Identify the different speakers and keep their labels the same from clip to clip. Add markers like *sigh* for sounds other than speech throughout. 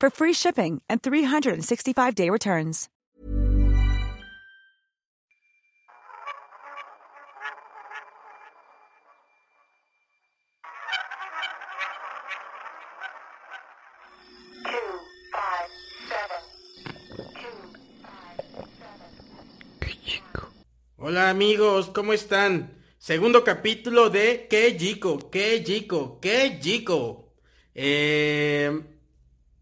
Speaker 1: for free shipping and 365-day returns.
Speaker 2: two, five, seven. Two, five, seven.
Speaker 3: Hola amigos, ¿cómo están? Segundo capítulo de Qué Chico, Qué Chico, Qué Chico. Eh,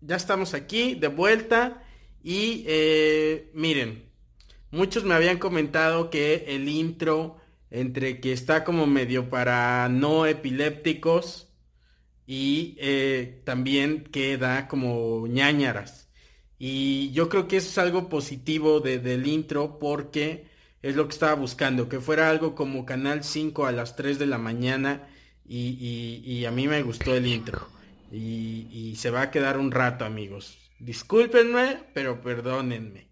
Speaker 3: ya estamos aquí de vuelta y eh, miren, muchos me habían comentado que el intro entre que está como medio para no epilépticos y eh, también queda como ñañaras. Y yo creo que eso es algo positivo de- del intro porque es lo que estaba buscando, que fuera algo como Canal 5 a las 3 de la mañana y a mí me gustó el intro. Y, se va a quedar un rato amigos. Discúlpenme, pero perdónenme.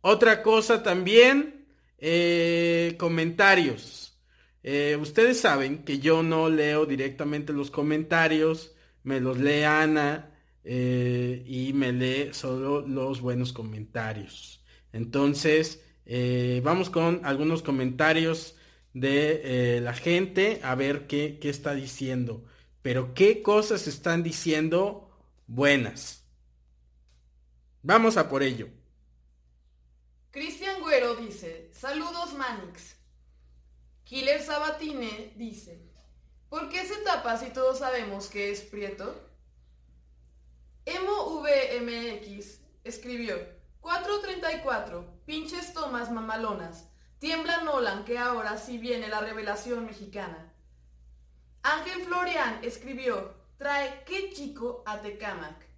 Speaker 3: Otra cosa también, eh, comentarios. Eh, ustedes saben que yo no leo directamente los comentarios, me los lee Ana eh, y me lee solo los buenos comentarios. Entonces, vamos con algunos comentarios de la gente a ver qué, qué está diciendo. Pero qué cosas están diciendo buenas. Vamos a por ello.
Speaker 4: Cristian Güero dice, saludos Manix. Killer Sabatine dice, ¿por qué se tapa si todos sabemos que es prieto? Emo VMX escribió, 434, pinches tomas mamalonas, tiembla Nolan que ahora sí viene la revelación mexicana. Ángel Florian escribió, trae qué chico a Tecamac.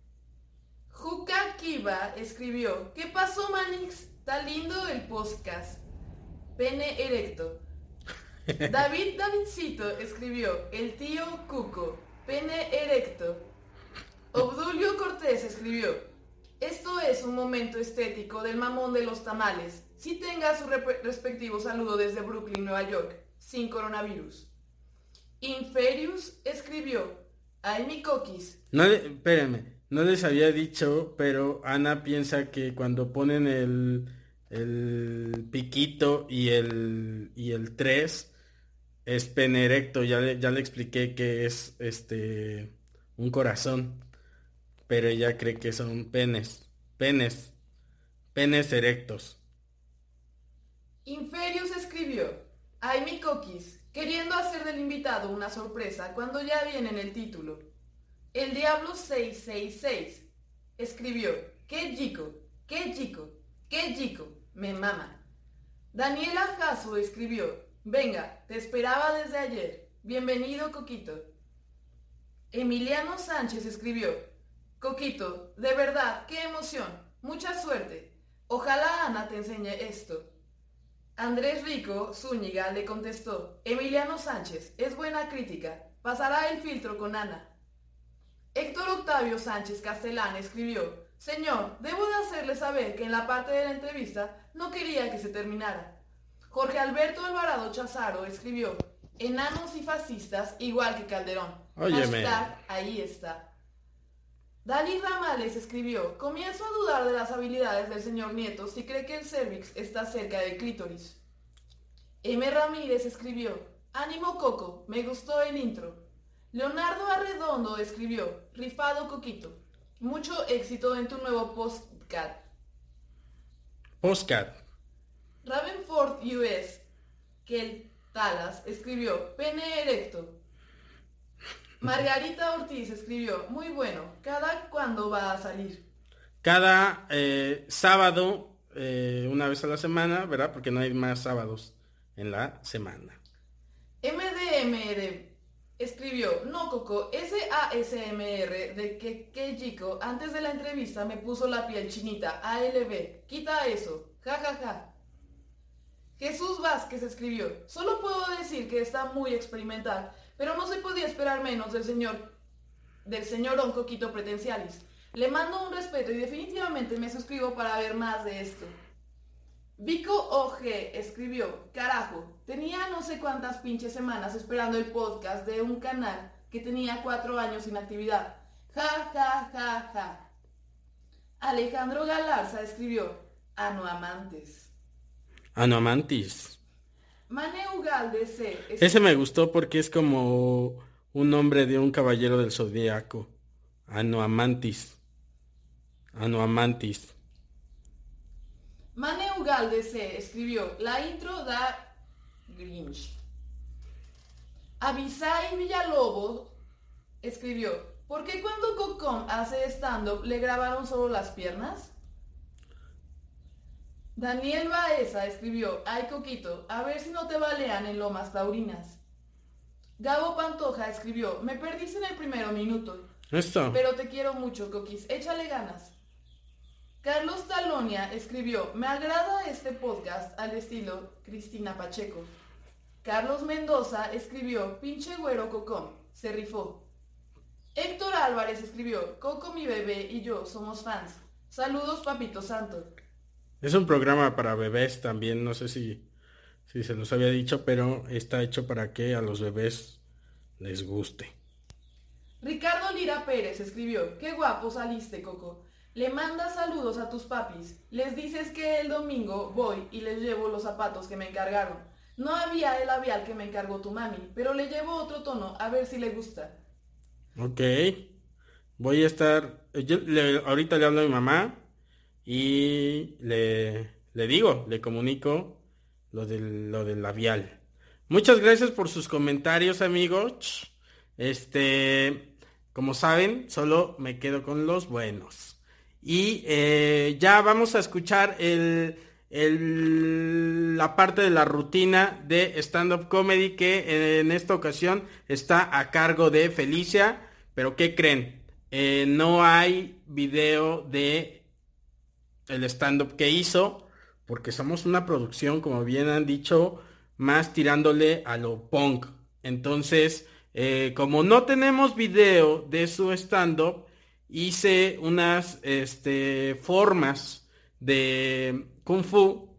Speaker 4: Juca Kiva escribió, ¿qué pasó Manix? Está lindo el podcast. Pene erecto. *laughs* David Davidcito escribió, el tío Cuco, pene erecto. Obdulio Cortés escribió, esto es un momento estético del mamón de los tamales. Si tenga su respectivo saludo desde Brooklyn, Nueva York, sin coronavirus. Inferius escribió, ay mi coquis,
Speaker 3: No, le- espérenme, no les había dicho, pero Ana piensa que cuando ponen el, el piquito y el, y el 3 es pene erecto. Ya le, ya le expliqué que es este un corazón, pero ella cree que son penes, penes, penes erectos.
Speaker 4: Inferius escribió, ay mi coquis, queriendo hacer del invitado una sorpresa cuando ya viene en el título. El Diablo 666 escribió, qué chico, qué chico, qué chico, me mama. Daniela Jasso escribió, venga, te esperaba desde ayer, bienvenido Coquito. Emiliano Sánchez escribió, Coquito, de verdad, qué emoción, mucha suerte. Ojalá Ana te enseñe esto. Andrés Rico Zúñiga le contestó, Emiliano Sánchez, es buena crítica, pasará el filtro con Ana. Héctor Octavio Sánchez Castellán escribió, Señor, debo de hacerle saber que en la parte de la entrevista no quería que se terminara. Jorge Alberto Alvarado Chazaro escribió, Enanos y fascistas igual que Calderón. Hashtag, ahí está. Dali Ramales escribió, comienzo a dudar de las habilidades del señor Nieto si cree que el cervix está cerca del clítoris. M. Ramírez escribió, ánimo Coco, me gustó el intro. Leonardo Arredondo escribió, rifado Coquito, mucho éxito en tu nuevo Postcat.
Speaker 3: Postcat.
Speaker 4: Ravenford US, Kel Talas, escribió pene erecto. Margarita Ortiz escribió, muy bueno, ¿cada cuándo va a salir?
Speaker 3: Cada eh, sábado, eh, una vez a la semana, ¿verdad? Porque no hay más sábados en la semana.
Speaker 4: MDMR escribió, no Coco, S-A-S-M-R de que, que chico, antes de la entrevista me puso la piel chinita, ALB, quita eso, ja ja ja. Jesús Vázquez escribió, solo puedo decir que está muy experimental, pero no se podía esperar menos del señor, del señor Don Coquito Pretencialis. Le mando un respeto y definitivamente me suscribo para ver más de esto. Vico OG escribió, carajo, tenía no sé cuántas pinches semanas esperando el podcast de un canal que tenía cuatro años sin actividad. Ja, ja, ja, ja. Alejandro Galarza escribió, Anuamantes.
Speaker 3: Anoamantis.
Speaker 4: Mane Ugalde es-
Speaker 3: Ese me gustó porque es como un nombre de un caballero del zodiaco. Anoamantis. Anoamantis.
Speaker 4: Mane Ugalde C. escribió, la intro da Grinch. Abisai Villalobos escribió, ¿por qué cuando Cocom hace stand-up le grabaron solo las piernas? Daniel Baeza escribió, ay Coquito, a ver si no te balean en Lomas Taurinas. Gabo Pantoja escribió, me perdiste en el primer minuto,
Speaker 3: Esto.
Speaker 4: pero te quiero mucho, Coquis, échale ganas. Carlos Talonia escribió, me agrada este podcast al estilo Cristina Pacheco. Carlos Mendoza escribió, pinche güero Cocom, se rifó. Héctor Álvarez escribió, Coco mi bebé y yo somos fans. Saludos, papito santo.
Speaker 3: Es un programa para bebés también, no sé si, si se los había dicho, pero está hecho para que a los bebés les guste.
Speaker 4: Ricardo Lira Pérez escribió, qué guapo saliste, Coco. Le mandas saludos a tus papis. Les dices que el domingo voy y les llevo los zapatos que me encargaron. No había el labial que me encargó tu mami, pero le llevo otro tono a ver si le gusta.
Speaker 3: Ok. Voy a estar. yo le- ahorita le hablo a mi mamá y le, le digo, le comunico lo del, lo del labial. Muchas gracias por sus comentarios, amigos. Este, como saben, solo me quedo con los buenos. Y eh, ya vamos a escuchar el, el- la parte de la rutina de stand-up comedy que en esta ocasión está a cargo de Felicia. Pero ¿qué creen? Eh, no hay video de el stand-up que hizo porque somos una producción, como bien han dicho, más tirándole a lo punk. Entonces, eh, como no tenemos video de su stand-up, hice unas este, formas de kung fu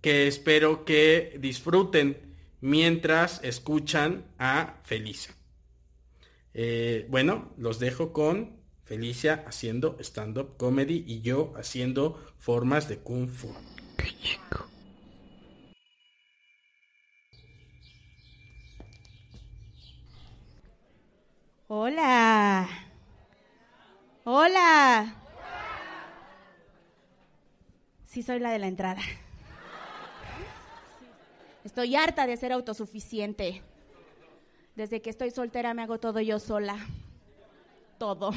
Speaker 3: que espero que disfruten mientras escuchan a Felicia. Eh, bueno, los dejo con Felicia haciendo stand-up comedy y yo haciendo formas de kung fu.
Speaker 5: Hola. Hola. Sí, soy la de la entrada. Estoy harta de ser autosuficiente. Desde que estoy soltera me hago todo yo sola. Todo.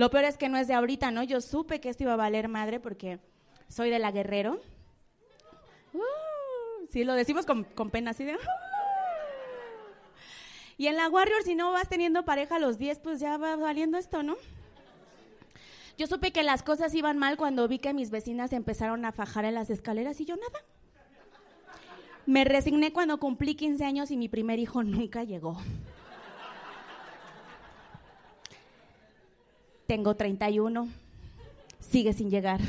Speaker 5: Lo peor es que no es de ahorita, ¿no? Yo supe que esto iba a valer madre porque soy de la Guerrero. Uh, sí, lo decimos con, con pena así de... "Uh". Y en la Warrior, si no vas teniendo pareja a los 10, pues ya va valiendo esto, ¿no? Yo supe que las cosas iban mal cuando vi que mis vecinas empezaron a fajar en las escaleras y yo nada. Me resigné cuando cumplí 15 años y mi primer hijo nunca llegó. Tengo 31. Sigue sin llegar.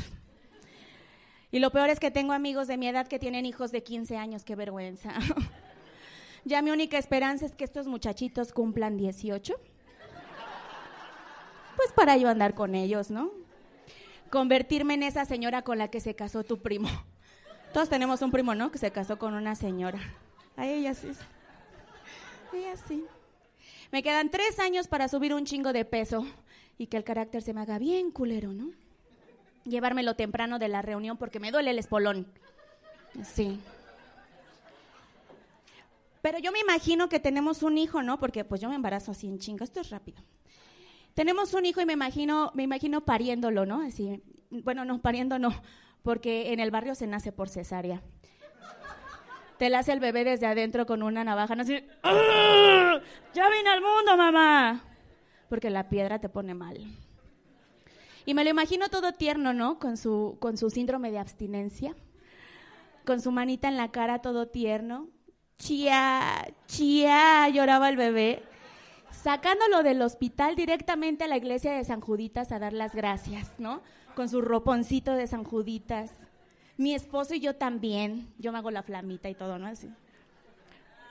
Speaker 5: Y lo peor es que tengo amigos de mi edad que tienen hijos de 15 años. Qué vergüenza. *laughs* Ya mi única esperanza es que estos muchachitos cumplan 18. Pues para yo andar con ellos, ¿no? Convertirme en esa señora con la que se casó tu primo. Todos tenemos un primo, ¿no? Que se casó con una señora. A ella sí. Ella sí. Me quedan tres años para subir un chingo de peso. Y que el carácter se me haga bien culero, ¿no? Llevármelo temprano de la reunión porque me duele el espolón. Sí. Pero yo me imagino que tenemos un hijo, ¿no? Porque pues yo me embarazo así en chinga, esto es rápido. Tenemos un hijo y me imagino, me imagino pariéndolo, ¿no? Así, bueno, no, pariendo no, porque en el barrio se nace por cesárea. Te la hace el bebé desde adentro con una navaja, ¿no? Así, ¡Ah! ¡Ya vine al mundo, mamá! Porque la piedra te pone mal. Y me lo imagino todo tierno, ¿no? Con su, con su síndrome de abstinencia, con su manita en la cara, todo tierno. Chía, chía, lloraba el bebé sacándolo del hospital directamente a la iglesia de San Juditas a dar las gracias, ¿no? Con su roponcito de San Juditas. Mi esposo y yo también. Yo me hago la flamita y todo, ¿no? Así.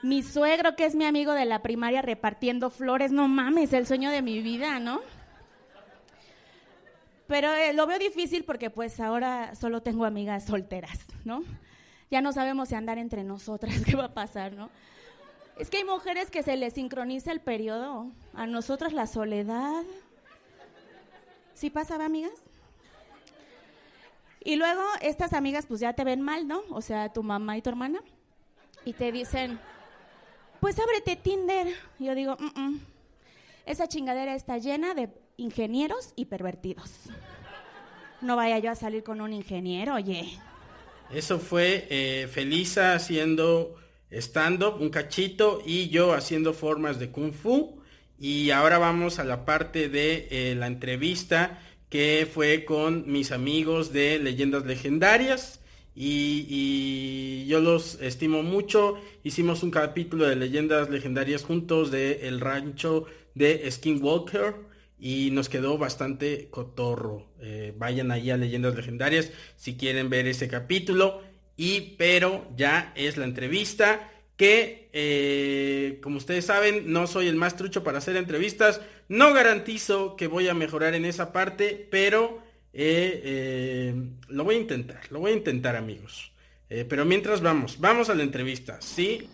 Speaker 5: Mi suegro, que es mi amigo de la primaria, repartiendo flores. No mames, el sueño de mi vida, ¿no? Pero eh, lo veo difícil porque pues ahora solo tengo amigas solteras, ¿no? Ya no sabemos si andar entre nosotras, *laughs* qué va a pasar, ¿no? Es que hay mujeres que se les sincroniza el periodo. A nosotras la soledad. ¿Sí pasaba, amigas? Y luego estas amigas pues ya te ven mal, ¿no? O sea, tu mamá y tu hermana. Y te dicen, pues ábrete Tinder. Yo digo, "Mm, mm. esa chingadera está llena de ingenieros y pervertidos. No vaya yo a salir con un ingeniero, oye.
Speaker 3: Eso fue eh, Felisa haciendo stand-up, un cachito, y yo haciendo formas de kung fu. Y ahora vamos a la parte de eh, la entrevista que fue con mis amigos de Leyendas Legendarias. Y, yo los estimo mucho. Hicimos un capítulo de Leyendas Legendarias juntos de El Rancho de Skinwalker. Y nos quedó bastante cotorro. Eh, vayan ahí a Leyendas Legendarias si quieren ver ese capítulo. Y pero ya es la entrevista que, eh, como ustedes saben, no soy el más trucho para hacer entrevistas. No garantizo que voy a mejorar en esa parte, pero eh, eh, lo voy a intentar. Lo voy a intentar, amigos. Eh, pero mientras vamos, vamos a la entrevista, ¿sí?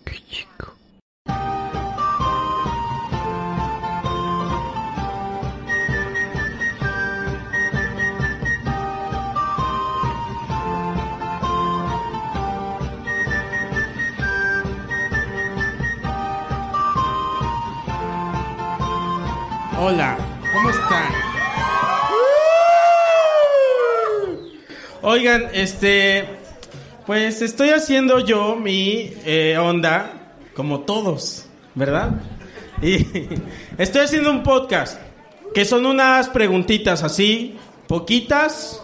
Speaker 3: Hola, ¿cómo están? Oigan, este, pues estoy haciendo yo mi eh, onda, como todos, ¿verdad? Y *laughs* estoy haciendo un podcast, que son unas preguntitas así, poquitas,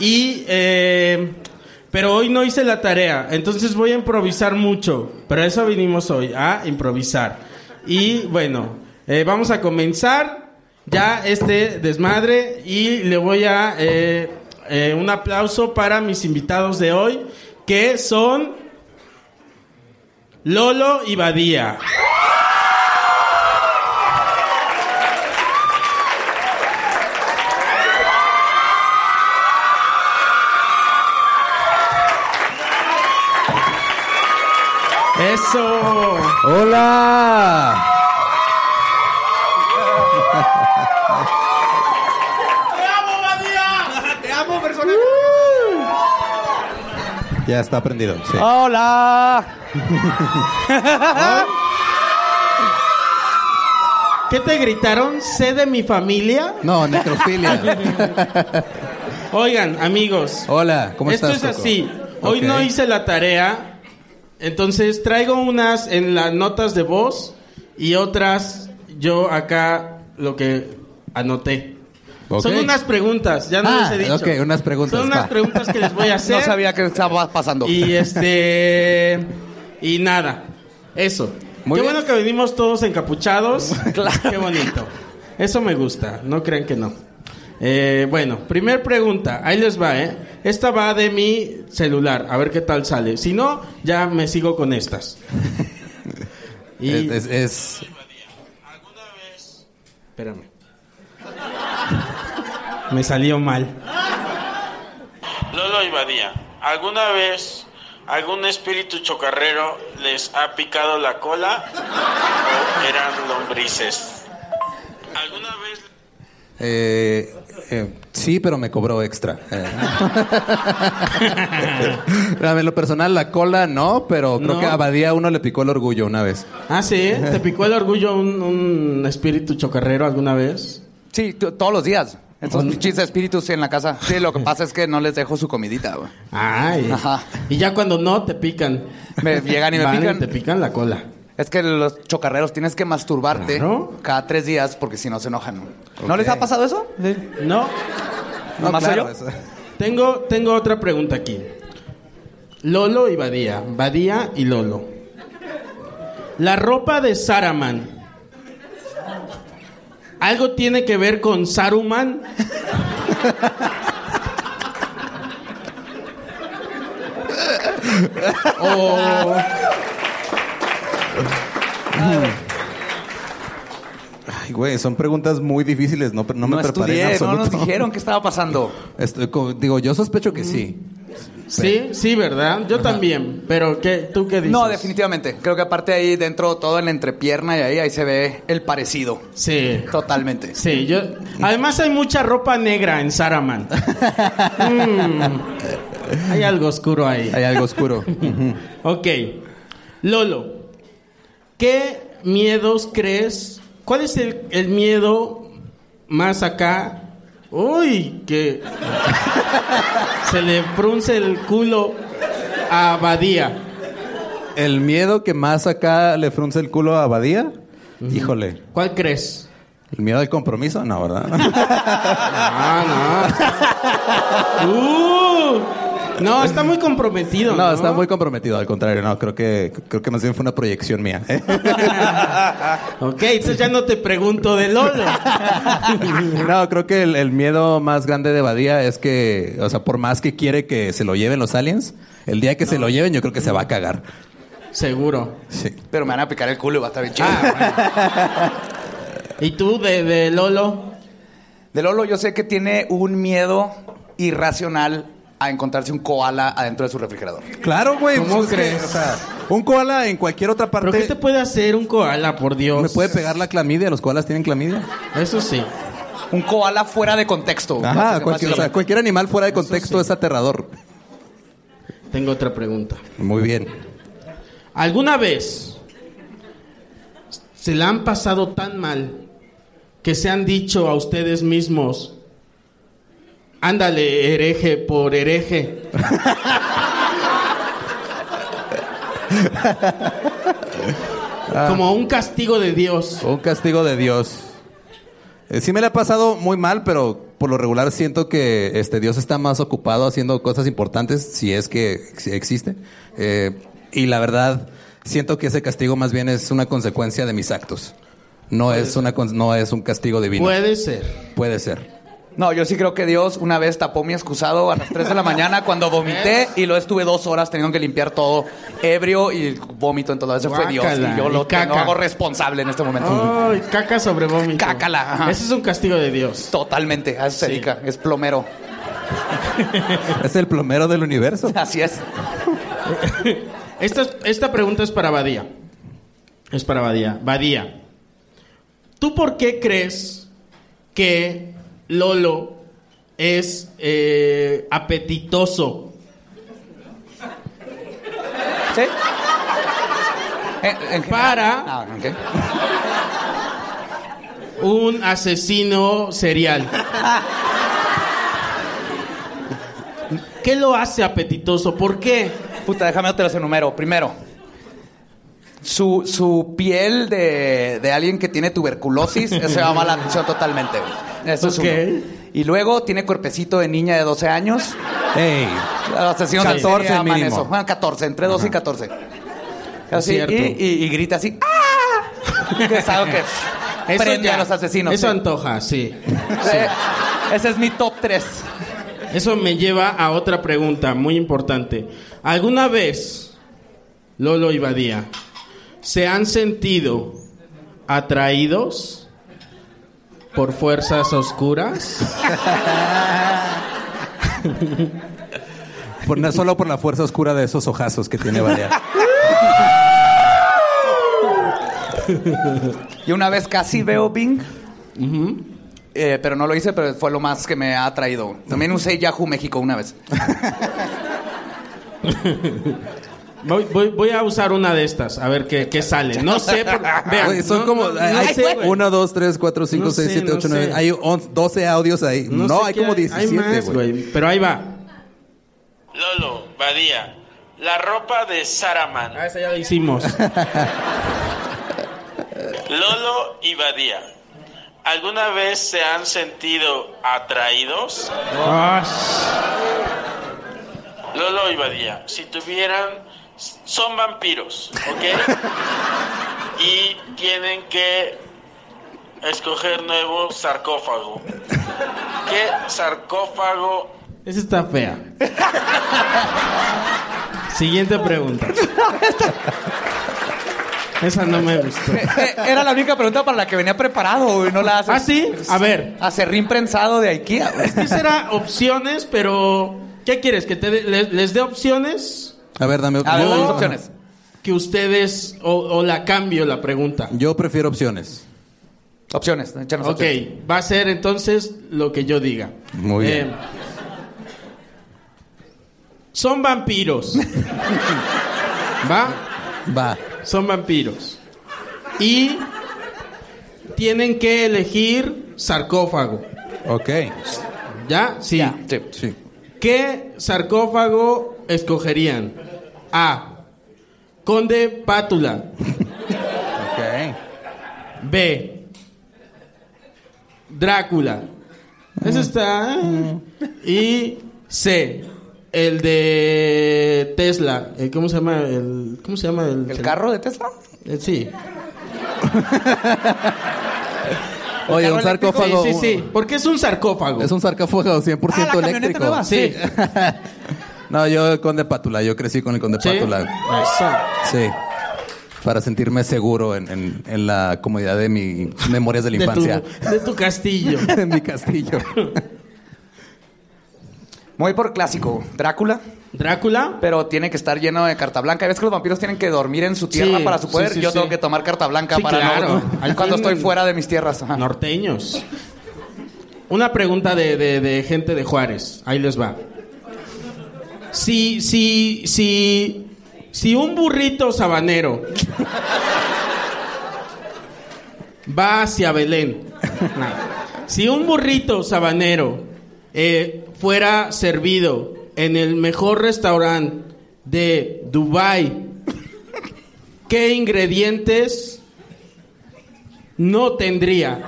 Speaker 3: y, eh, pero hoy no hice la tarea, entonces voy a improvisar mucho, pero eso vinimos hoy, a improvisar. Y bueno, eh, vamos a comenzar ya este desmadre y le voy a eh, eh, un aplauso para mis invitados de hoy que son Lolo y Badía. Eso.
Speaker 6: ¡Hola! *laughs*
Speaker 3: ¡Te amo, Badía!
Speaker 6: Ya está prendido. sí.
Speaker 7: ¡Hola!
Speaker 3: ¿Qué te gritaron? ¿Sé de mi familia?
Speaker 6: No, necrofilia.
Speaker 3: Oigan, amigos.
Speaker 6: Hola, ¿cómo
Speaker 3: Esto
Speaker 6: estás?
Speaker 3: es
Speaker 6: Coco?
Speaker 3: así. Hoy no hice la tarea. Entonces traigo unas en las notas de voz y otras yo acá lo que anoté. Son unas preguntas, ya no
Speaker 6: Ah,
Speaker 3: les he dicho.
Speaker 6: ok, unas preguntas,
Speaker 3: Son unas preguntas que les voy a *laughs* hacer.
Speaker 7: No sabía que estaba pasando.
Speaker 3: Y este. Y nada. Eso.
Speaker 6: Muy
Speaker 3: Qué
Speaker 6: bien.
Speaker 3: bueno que venimos todos encapuchados. *laughs* Qué bonito. Eso me gusta. No crean que no. Eh, bueno, primer pregunta. Ahí les va, ¿eh? Esta va de mi celular. A ver qué tal sale. Si no, ya me sigo con estas. Y. *laughs*
Speaker 6: Es, es- es-
Speaker 3: Espérame. Me salió mal.
Speaker 8: Lolo y Badía, ¿alguna vez algún espíritu chocarrero les ha picado la cola o eran lombrices? ¿Alguna vez
Speaker 6: Eh, eh, sí, pero me cobró extra. Eh. *laughs* en lo personal, la cola no, pero creo
Speaker 3: No.
Speaker 6: que a Badía uno le picó el orgullo una vez.
Speaker 3: Ah, sí. ¿Te picó el orgullo un, un espíritu chocarrero alguna vez?
Speaker 7: Sí, todos los días. Estos pinches espíritus en la casa. Sí, lo que pasa es que no les dejo su comidita, güey.
Speaker 3: Ay.
Speaker 7: Ajá.
Speaker 3: Y ya cuando no, te pican.
Speaker 7: Me llegan y me
Speaker 3: Van
Speaker 7: pican.
Speaker 3: te pican la cola.
Speaker 7: Es que los chocarreros tienes que masturbarte
Speaker 3: Claro.
Speaker 7: cada tres días porque si no se enojan. ¿No les ha pasado eso?
Speaker 3: No.
Speaker 7: ¿Nomás soy
Speaker 6: claro,
Speaker 7: yo?
Speaker 6: eso.
Speaker 3: Tengo, tengo otra pregunta aquí. Lolo y Badía. Badía y Lolo. La ropa de Saraman. ¿Algo tiene que ver con Saruman? *laughs* o...
Speaker 6: Ay, güey, son preguntas muy difíciles. No, no me
Speaker 7: No
Speaker 6: preparé en
Speaker 7: no nos dijeron qué estaba pasando.
Speaker 6: Estoy digo, yo sospecho que sí.
Speaker 3: Sí, sí, ¿verdad? Yo también. Pero ¿qué, ¿tú qué dices?
Speaker 7: No, definitivamente. Creo que aparte ahí dentro, todo en la entrepierna y ahí, ahí se ve el parecido.
Speaker 3: Sí.
Speaker 7: Totalmente.
Speaker 3: Sí, yo... Además hay mucha ropa negra en Saraman. Mm. Hay algo oscuro ahí.
Speaker 6: Hay algo oscuro. *laughs*
Speaker 3: Ok. Lolo, ¿qué miedos crees? ¿Cuál es el, el miedo más acá? Uy, que se le frunce el culo a Badía.
Speaker 6: El miedo que más acá le frunce el culo a Badía. Híjole.
Speaker 3: ¿Cuál crees?
Speaker 6: ¿El miedo al compromiso? No, ¿verdad?
Speaker 3: Ah, no. Uh, *laughs* no, está muy comprometido.
Speaker 6: No,
Speaker 3: No,
Speaker 6: está muy comprometido, al contrario, no, creo que creo que más bien fue una proyección mía. ¿eh? *laughs*
Speaker 3: Ok, entonces ya no te pregunto de Lolo. *laughs*
Speaker 6: No, creo que el, el miedo más grande de Badía es que, o sea, por más que quiere que se lo lleven los aliens, el día que se lo lleven yo creo que se va a cagar.
Speaker 3: Seguro.
Speaker 6: Sí.
Speaker 7: Pero me van a picar el culo y va a estar bien chido.
Speaker 3: Ah, ¿Y tú de, de Lolo?
Speaker 7: De Lolo yo sé que tiene un miedo irracional a encontrarse un koala adentro de su refrigerador.
Speaker 6: Claro, güey.
Speaker 3: ¿Cómo
Speaker 6: pues,
Speaker 3: crees?
Speaker 6: o sea, un koala en cualquier otra
Speaker 3: ¿Pero qué
Speaker 6: parte
Speaker 3: te puede hacer un koala, por Dios?
Speaker 6: me puede pegar la clamidia. Los koalas tienen clamidia.
Speaker 3: Eso sí.
Speaker 7: Un koala fuera de contexto.
Speaker 6: Ajá, cualquier, o sea, cualquier animal fuera de contexto es aterrador.
Speaker 3: Tengo otra pregunta.
Speaker 6: Muy bien.
Speaker 3: ¿Alguna vez se la han pasado tan mal que se han dicho a ustedes mismos, ándale, hereje por hereje? Como un castigo de Dios.
Speaker 6: Un castigo de Dios. Eh, sí me la ha pasado muy mal, pero por lo regular siento que este Dios está más ocupado haciendo cosas importantes, si es que ex- existe. Eh, y la verdad, siento que ese castigo más bien es una consecuencia de mis actos. No es una no es un castigo divino.
Speaker 3: Puede ser.
Speaker 6: Puede ser.
Speaker 7: No, yo sí creo que Dios una vez tapó mi excusado a las 3 de la mañana cuando vomité *laughs* y lo estuve dos horas teniendo que limpiar todo ebrio y vómito en todo. Ese fue Dios y yo lo
Speaker 3: y caca.
Speaker 7: tengo- hago responsable en este momento.
Speaker 3: Ay, caca sobre vómito.
Speaker 7: Cácala, ajá.
Speaker 3: Ese es un castigo de Dios.
Speaker 7: Totalmente, a eso se
Speaker 3: Sí.
Speaker 7: dedica, es plomero. *laughs*
Speaker 6: Es el plomero del universo.
Speaker 7: Así es. *laughs*
Speaker 3: Esta, esta pregunta es para Badía. Es para Badía. Badía, ¿tú por qué crees que Lolo es eh, apetitoso?
Speaker 7: ¿Sí? En- en general-
Speaker 3: Para
Speaker 7: Ah,
Speaker 3: un asesino serial. ¿Qué lo hace apetitoso? ¿Por qué?
Speaker 7: Puta, déjame te los enumero. Primero, su, su piel de, de alguien que tiene tuberculosis, *laughs* eso atención totalmente. güey. Eso es
Speaker 3: Ok.
Speaker 7: uno. Y luego tiene cuerpecito de niña de 12 años.
Speaker 6: Ey.
Speaker 7: Los asesinos en
Speaker 6: 14
Speaker 7: serie aman
Speaker 6: mínimo.
Speaker 7: eso. Bueno, 14, entre 12 y 14. Así, y, y- y grita así. ¡Ah! *laughs* Que es
Speaker 3: Eso
Speaker 7: prende
Speaker 3: ya-
Speaker 7: a los asesinos.
Speaker 3: Eso
Speaker 7: sí.
Speaker 3: antoja, sí.
Speaker 7: Ese es mi top 3.
Speaker 3: Eso me lleva a otra pregunta muy importante. ¿Alguna vez, Lolo y Badía, se han sentido atraídos por fuerzas oscuras?
Speaker 6: Por, no solo por la fuerza oscura de esos ojazos que tiene Badía.
Speaker 7: Y una vez casi veo Bing. eh, pero no lo hice, pero fue lo más que me ha atraído. También usé Yahoo México una vez. *laughs*
Speaker 3: Voy, voy- voy a usar una de estas, a ver qué, qué sale. No sé, por- *laughs* vean,
Speaker 6: Güey, son
Speaker 3: no-
Speaker 6: como.
Speaker 3: no-
Speaker 6: hay
Speaker 3: no
Speaker 6: hay
Speaker 3: sé, güey.
Speaker 6: 1, 2, 3, 4, 5,
Speaker 3: No
Speaker 6: 6,
Speaker 3: sé,
Speaker 6: 7,
Speaker 3: no
Speaker 6: 8, 9.
Speaker 3: sé.
Speaker 6: Hay 11, 12 audios ahí. No,
Speaker 3: sé
Speaker 6: hay como
Speaker 3: Hay
Speaker 6: 17,
Speaker 3: más,
Speaker 6: güey.
Speaker 3: güey. Pero ahí va.
Speaker 8: Lolo, Badía. La ropa de Saraman.
Speaker 3: Ah, esa ya la hicimos. *laughs*
Speaker 8: Lolo y Badía. ¿Alguna vez se han sentido atraídos?
Speaker 3: Ah,
Speaker 8: Lolo y Badía, si tuvieran, son vampiros, ¿ok? *laughs* Y tienen que escoger nuevo sarcófago. ¿Qué sarcófago
Speaker 3: esa está fea. Siguiente pregunta. Esa no me gustó.
Speaker 7: Eh, Era la única pregunta para la que venía preparado, güey. No la haces.
Speaker 3: ¿Ah, sí? A ver.
Speaker 7: Acerrín prensado de Ikea, güey.
Speaker 3: Esa era opciones, pero... ¿Qué quieres? ¿Que te dé- le- les dé opciones?
Speaker 6: A ver, dame
Speaker 7: A ver,
Speaker 6: yo-
Speaker 7: opciones.
Speaker 3: Que ustedes... O, o la cambio la pregunta.
Speaker 6: Yo prefiero opciones.
Speaker 7: Opciones, échanos
Speaker 3: Ok,
Speaker 7: opciones.
Speaker 3: va a ser entonces lo que yo diga.
Speaker 6: Muy bien.
Speaker 3: Eh, son vampiros. *laughs* ¿Va?
Speaker 6: Va.
Speaker 3: Son vampiros. Y tienen que elegir sarcófago.
Speaker 6: Ok.
Speaker 3: ¿Ya? Sí.
Speaker 7: Sí.
Speaker 6: Sí.
Speaker 3: ¿Qué sarcófago escogerían? A. Conde Pátula.
Speaker 6: Ok.
Speaker 3: B. Drácula. Eso está. Y C. El de Tesla. ¿Cómo se llama? El, ¿Cómo se llama? El,
Speaker 7: ¿El carro de Tesla?
Speaker 3: Eh, sí. *laughs*
Speaker 6: Oye, un sarcófago.
Speaker 3: Sí, sí, sí. Porque es un sarcófago.
Speaker 6: Es un sarcófago 100%
Speaker 7: Ah, la
Speaker 6: eléctrico.
Speaker 7: nueva.
Speaker 3: Sí. *laughs*
Speaker 6: no, yo el Conde Pátula. Yo crecí con el Conde
Speaker 3: ¿Sí?
Speaker 6: Pátula.
Speaker 3: Eso.
Speaker 6: Sí. Para sentirme seguro en, en- en la comodidad de mis memorias de la
Speaker 3: De tu,
Speaker 6: infancia.
Speaker 3: de tu castillo. *laughs*
Speaker 6: en mi castillo.
Speaker 7: Muy por clásico. Drácula.
Speaker 3: Drácula.
Speaker 7: Pero tiene que estar lleno de carta blanca. ¿Ves que los vampiros tienen que dormir en su tierra
Speaker 3: Sí,
Speaker 7: para su poder?
Speaker 3: sí, sí,
Speaker 7: Yo
Speaker 3: sí.
Speaker 7: tengo que tomar carta blanca
Speaker 3: Sí,
Speaker 7: para
Speaker 3: claro. *laughs*
Speaker 7: no, cuando estoy fuera de mis tierras. Ajá.
Speaker 3: Norteños. Una pregunta de, de- de gente de Juárez. Ahí les va. Si, si, si, si un burrito sabanero va hacia Belén, si un burrito sabanero eh, fuera servido en el mejor restaurante de Dubai, ¿qué ingredientes no tendría?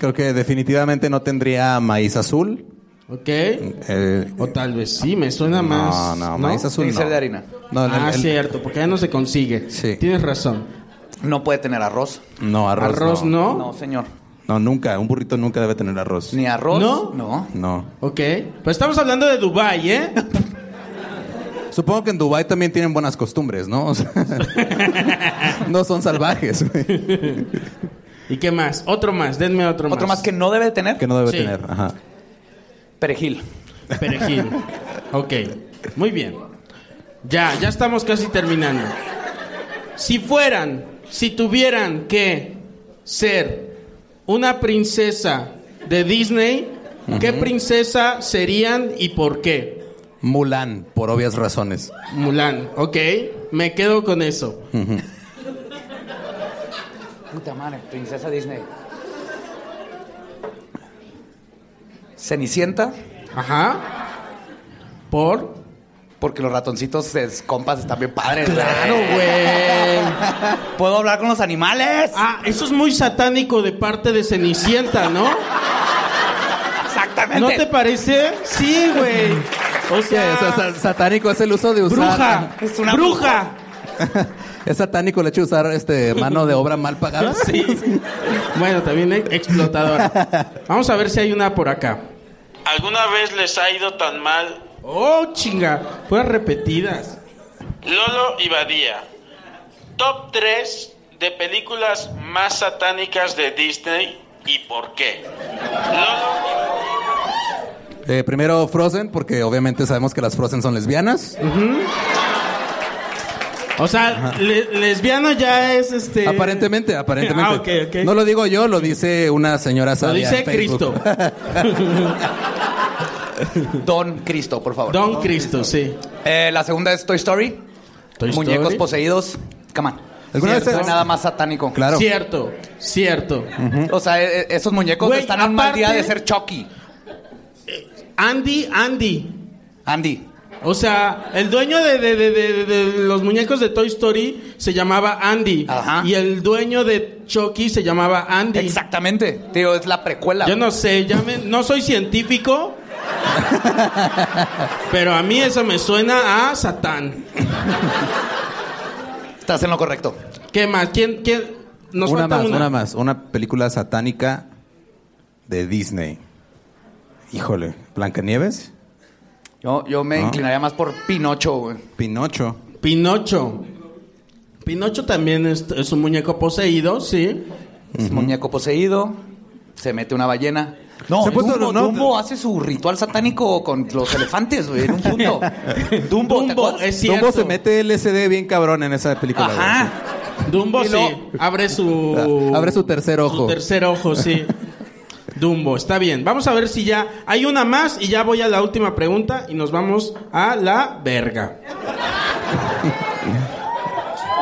Speaker 6: Creo que definitivamente no tendría maíz azul.
Speaker 3: ¿Ok?
Speaker 6: Eh,
Speaker 3: O tal vez sí, me suena más.
Speaker 6: no, no, maíz azul
Speaker 7: Tiene que
Speaker 6: no.
Speaker 7: ser de harina.
Speaker 6: No, el-
Speaker 3: ah,
Speaker 6: el-
Speaker 3: cierto, porque ya no se consigue.
Speaker 6: Sí.
Speaker 3: Tienes razón.
Speaker 7: No puede tener arroz.
Speaker 6: no, arroz,
Speaker 3: Arroz
Speaker 6: no.
Speaker 3: no.
Speaker 7: No, señor.
Speaker 6: No, nunca. Un burrito nunca debe tener arroz.
Speaker 7: Ni arroz.
Speaker 3: ¿No?
Speaker 7: No.
Speaker 6: No.
Speaker 3: Ok. Pues estamos hablando de Dubai, ¿eh? *laughs*
Speaker 6: Supongo que en Dubai también tienen buenas costumbres, ¿no? *laughs* O sea, *laughs* no son salvajes.
Speaker 3: ¿Y qué más? Otro más, denme otro,
Speaker 7: Otro más que no debe tener.
Speaker 6: Que no debe
Speaker 3: Sí.
Speaker 6: tener. Ajá.
Speaker 7: Perejil.
Speaker 3: Perejil. Ok. Muy bien. Ya, ya estamos casi terminando. Si fueran, si tuvieran que ser una princesa de Disney, ¿qué princesa serían y por qué?
Speaker 6: Mulan, por obvias razones.
Speaker 3: Mulan, ok. Me quedo con eso.
Speaker 7: Puta madre, princesa Disney. Cenicienta,
Speaker 3: Ajá. ¿Por?
Speaker 7: porque los ratoncitos es- compas están bien padres.
Speaker 3: Claro, güey. *laughs*
Speaker 7: ¿Puedo hablar con los animales?
Speaker 3: Ah, eso es muy satánico de parte de Cenicienta, ¿no?
Speaker 7: Exactamente.
Speaker 3: ¿No te parece? Sí, güey. O
Speaker 6: Sí, o sea,
Speaker 3: sea,
Speaker 6: sa- satánico es el uso de usar.
Speaker 3: bruja.
Speaker 7: Es una
Speaker 3: bruja.
Speaker 6: Es satánico el hecho de usar este mano de obra mal pagada. *laughs*
Speaker 3: Sí. Bueno, también explotadora. Vamos a ver si hay una por acá.
Speaker 8: ¿Alguna vez les ha ido tan mal
Speaker 3: Oh, chinga. Fueras repetidas.
Speaker 8: Lolo y Badía? Top 3 de películas más satánicas de Disney y por qué. Lolo
Speaker 6: Eh, primero Frozen, porque obviamente sabemos que las Frozen son lesbianas.
Speaker 3: O sea, le- lesbiano ya es este.
Speaker 6: Aparentemente, aparentemente.
Speaker 3: Ah, ok, ok.
Speaker 6: No lo digo yo, lo dice una señora
Speaker 3: Lo
Speaker 6: sabia
Speaker 3: dice
Speaker 6: en Facebook.
Speaker 3: Cristo. *laughs*
Speaker 7: Don Cristo, por favor.
Speaker 3: Don Cristo, sí.
Speaker 7: Eh, la segunda es Toy Story.
Speaker 3: Toy
Speaker 7: Muñecos
Speaker 3: Story.
Speaker 7: poseídos. Come on.
Speaker 6: ¿Alguna vez
Speaker 7: No nada más satánico.
Speaker 6: Claro.
Speaker 3: Cierto, cierto.
Speaker 7: O sea, e- e- esos muñecos están a un mal día de ser Chucky.
Speaker 3: Andy, Andy.
Speaker 7: Andy.
Speaker 3: O sea, el dueño de, de- de- de- de los muñecos de Toy Story se llamaba Andy.
Speaker 7: Ajá.
Speaker 3: Y el dueño de Chucky se llamaba Andy.
Speaker 7: Exactamente. Tío, es la precuela.
Speaker 3: Yo no sé, ya me- no soy científico. *laughs* pero a mí eso me suena a Satán.
Speaker 7: Estás en lo correcto.
Speaker 3: ¿Qué más? ¿Quién? quién? Nos
Speaker 6: una
Speaker 3: falta
Speaker 6: más,
Speaker 3: una.
Speaker 6: una más. Una película satánica de Disney. Híjole, ¿Blancanieves?
Speaker 7: Yo, yo me
Speaker 6: ¿No?
Speaker 7: inclinaría más por Pinocho, güey.
Speaker 6: Pinocho.
Speaker 3: Pinocho. Pinocho también es, es un muñeco poseído, sí.
Speaker 7: Es muñeco poseído. Se mete una ballena. No,
Speaker 6: Se
Speaker 7: Dumbo,
Speaker 6: no.
Speaker 7: Dumbo hace su ritual satánico con los elefantes, güey, en un punto. *laughs* Dumbo, ¿te
Speaker 3: Dumbo, es cierto.
Speaker 6: Dumbo se mete LSD bien cabrón en esa película.
Speaker 7: Ajá.
Speaker 3: Dumbo sí. Abre su. *laughs*
Speaker 6: Abre su tercer ojo.
Speaker 3: Su tercer ojo, sí. Dumbo, está bien. Vamos a ver si ya. Hay una más y ya voy a la última pregunta y nos vamos a la verga.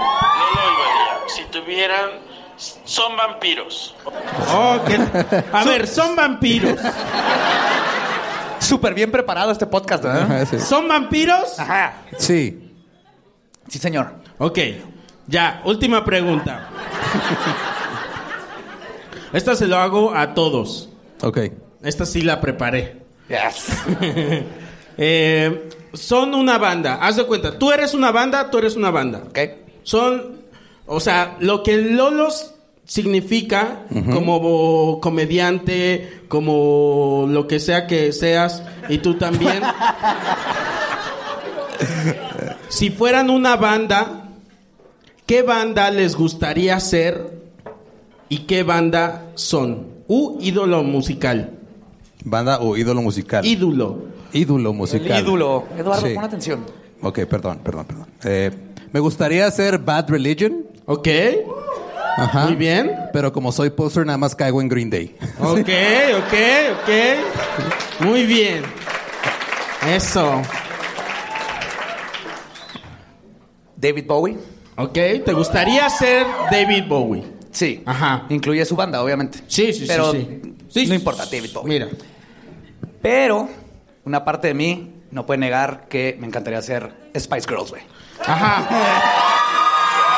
Speaker 8: Badía, si tuvieran... Son vampiros.
Speaker 3: Oh, qué- A ver, son vampiros.
Speaker 7: Súper bien preparado este podcast, ¿verdad?
Speaker 6: Sí.
Speaker 3: ¿Son vampiros?
Speaker 7: Ajá.
Speaker 6: Sí.
Speaker 7: Sí, señor.
Speaker 3: Ok, ya, última pregunta. Esta se lo hago a todos.
Speaker 6: Ok.
Speaker 3: Esta sí la preparé.
Speaker 7: Yes. *laughs*
Speaker 3: Eh, son una banda. Haz de cuenta, tú eres una banda, tú eres una banda.
Speaker 7: Ok.
Speaker 3: Son, o sea, lo que Lolos significa como bo- comediante, como lo que sea que seas, y tú también. *laughs* si fueran una banda, ¿qué banda les gustaría ser y qué banda son? U ídolo musical.
Speaker 6: Banda o ídolo musical.
Speaker 3: Ídolo.
Speaker 6: ídolo
Speaker 7: El
Speaker 6: musical.
Speaker 7: ídolo. Eduardo,
Speaker 6: Sí.
Speaker 7: pon atención.
Speaker 6: Ok, perdón, perdón, perdón. Eh, me gustaría ser Bad Religion.
Speaker 3: ¿Ok?
Speaker 6: Ajá.
Speaker 3: Muy bien.
Speaker 6: Pero como soy poser, nada más caigo en Green Day.
Speaker 3: Ok, *laughs* ok, ok. Muy bien. Eso.
Speaker 7: David Bowie.
Speaker 3: Ok, ¿te gustaría ser David Bowie?
Speaker 7: Sí.
Speaker 3: Ajá.
Speaker 7: Incluye su banda, obviamente.
Speaker 3: Sí, sí,
Speaker 7: Pero
Speaker 3: sí. Sí,
Speaker 7: no importa, David. Bowie.
Speaker 3: Mira.
Speaker 7: Pero una parte de mí no puede negar que me encantaría ser Spice Girls, güey.
Speaker 3: Ajá. *laughs*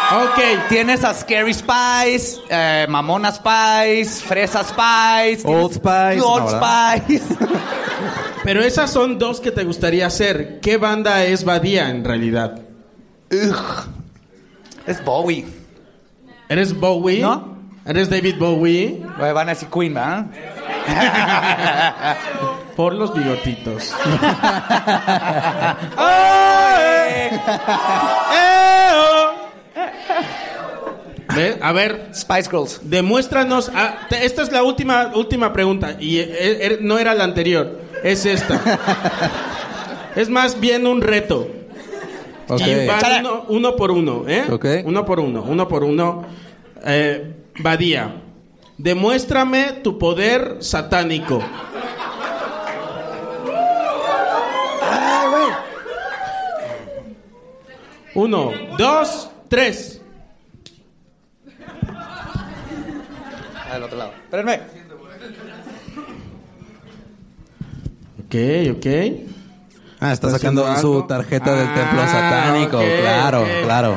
Speaker 3: Ok.
Speaker 7: Tienes a Scary Spice, eh, Mamona Spice, Fresa Spice,
Speaker 6: Old Spice,
Speaker 7: Old. Spice. *laughs*
Speaker 3: Pero esas son dos que te gustaría ser. ¿Qué banda es Badía en realidad?
Speaker 7: Ugh. Es Bowie.
Speaker 3: ¿Eres Bowie?
Speaker 7: ¿No?
Speaker 3: ¿Eres David Bowie?
Speaker 7: Van a decir Queen, ¿verdad? *laughs*
Speaker 3: Por los bigotitos. *laughs* Ve, A ver,
Speaker 7: Spice Girls.
Speaker 3: demuéstranos. te- esta es la última, última pregunta. Y eh, eh, no era la anterior. Es esta. *laughs* es más bien un reto.
Speaker 6: Ok.
Speaker 3: Y van uno, uno por uno, ¿eh?
Speaker 6: Ok.
Speaker 3: Uno por uno, uno por uno. Eh, Badía, demuéstrame tu poder satánico. Uno, dos, tres.
Speaker 7: Al otro lado. Espérenme.
Speaker 3: Ok, ok.
Speaker 6: Ah, está
Speaker 3: ¿Está
Speaker 6: sacando su tarjeta del
Speaker 3: Ah,
Speaker 6: templo satánico.
Speaker 3: ok,
Speaker 6: claro, claro.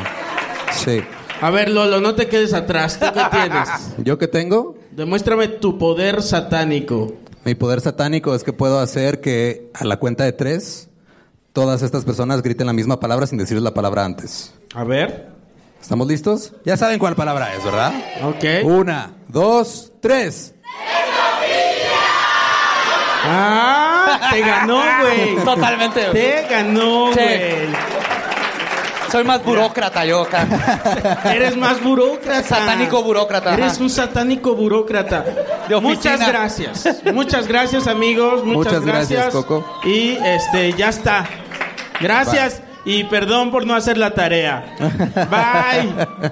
Speaker 6: Sí.
Speaker 3: A ver, Lolo, no te quedes atrás. ¿Tú qué tienes? *laughs*
Speaker 6: ¿Yo qué tengo?
Speaker 3: Demuéstrame tu poder satánico.
Speaker 6: Mi poder satánico es que puedo hacer que a la cuenta de tres todas estas personas griten la misma palabra sin decir la palabra antes.
Speaker 3: A ver.
Speaker 6: ¿Estamos listos? Ya saben cuál palabra es, ¿verdad?
Speaker 3: Ok.
Speaker 6: Una, dos, tres.
Speaker 3: Ah, te ganó, güey.
Speaker 7: Totalmente.
Speaker 3: Te ganó,
Speaker 7: Sí.
Speaker 3: güey.
Speaker 7: Soy más burócrata yo acá.
Speaker 3: Eres más burócrata.
Speaker 7: Satánico burócrata,
Speaker 3: Eres
Speaker 7: ajá.
Speaker 3: un satánico burócrata.
Speaker 7: De oficina.
Speaker 3: Muchas gracias. Muchas gracias, amigos. Muchas,
Speaker 6: Muchas gracias, Coco.
Speaker 3: Y este, ya está. Gracias. Y perdón por no hacer la tarea. Bye.